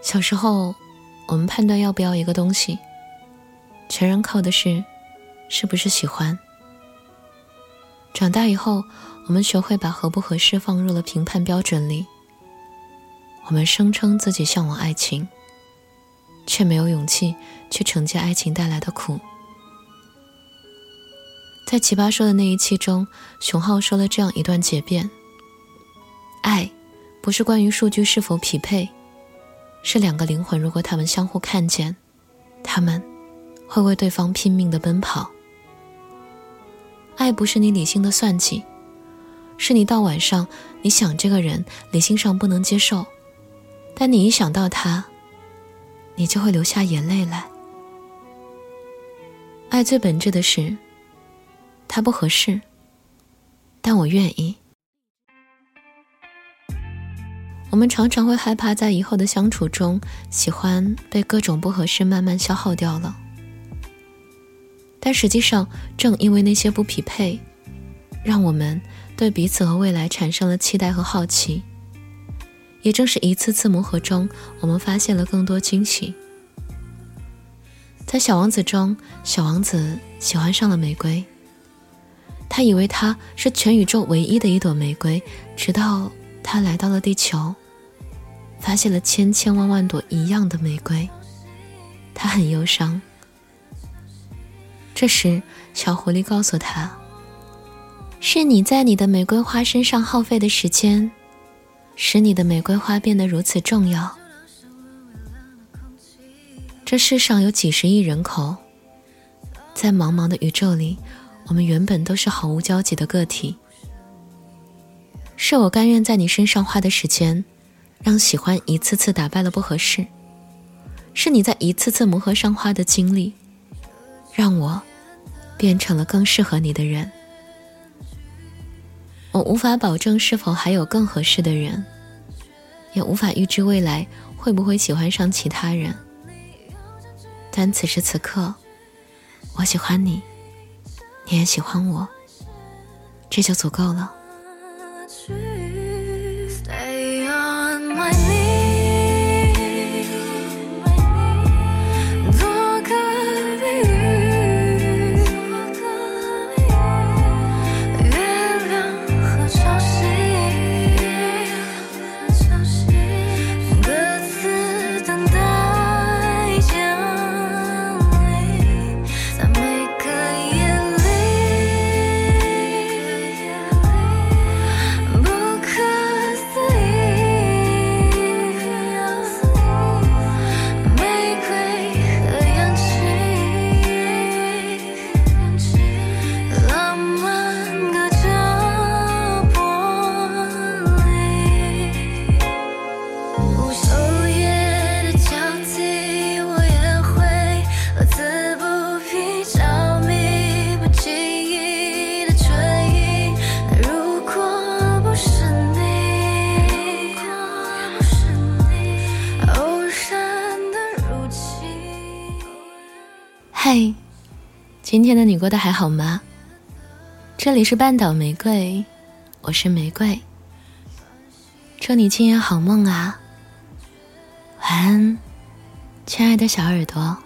小时候，我们判断要不要一个东西，全然靠的是是不是喜欢。长大以后，我们学会把合不合适放入了评判标准里。我们声称自己向往爱情，却没有勇气去承接爱情带来的苦。在奇葩说的那一期中，熊浩说了这样一段解辩：爱，不是关于数据是否匹配。是两个灵魂，如果他们相互看见，他们会为对方拼命的奔跑。爱不是你理性的算计，是你到晚上你想这个人，理性上不能接受，但你一想到他，你就会流下眼泪来。爱最本质的是，他不合适，但我愿意。我们常常会害怕在以后的相处中，喜欢被各种不合适慢慢消耗掉了。但实际上，正因为那些不匹配，让我们对彼此和未来产生了期待和好奇。也正是一次次磨合中，我们发现了更多惊喜。在《小王子》中，小王子喜欢上了玫瑰，他以为它是全宇宙唯一的一朵玫瑰，直到。他来到了地球，发现了千千万万朵一样的玫瑰，他很忧伤。这时，小狐狸告诉他：“是你在你的玫瑰花身上耗费的时间，使你的玫瑰花变得如此重要。这世上有几十亿人口，在茫茫的宇宙里，我们原本都是毫无交集的个体。”是我甘愿在你身上花的时间，让喜欢一次次打败了不合适；是你在一次次磨合上花的精力，让我变成了更适合你的人。我无法保证是否还有更合适的人，也无法预知未来会不会喜欢上其他人。但此时此刻，我喜欢你，你也喜欢我，这就足够了。今天的你过得还好吗？这里是半岛玫瑰，我是玫瑰。祝你今夜好梦啊，晚安，亲爱的小耳朵。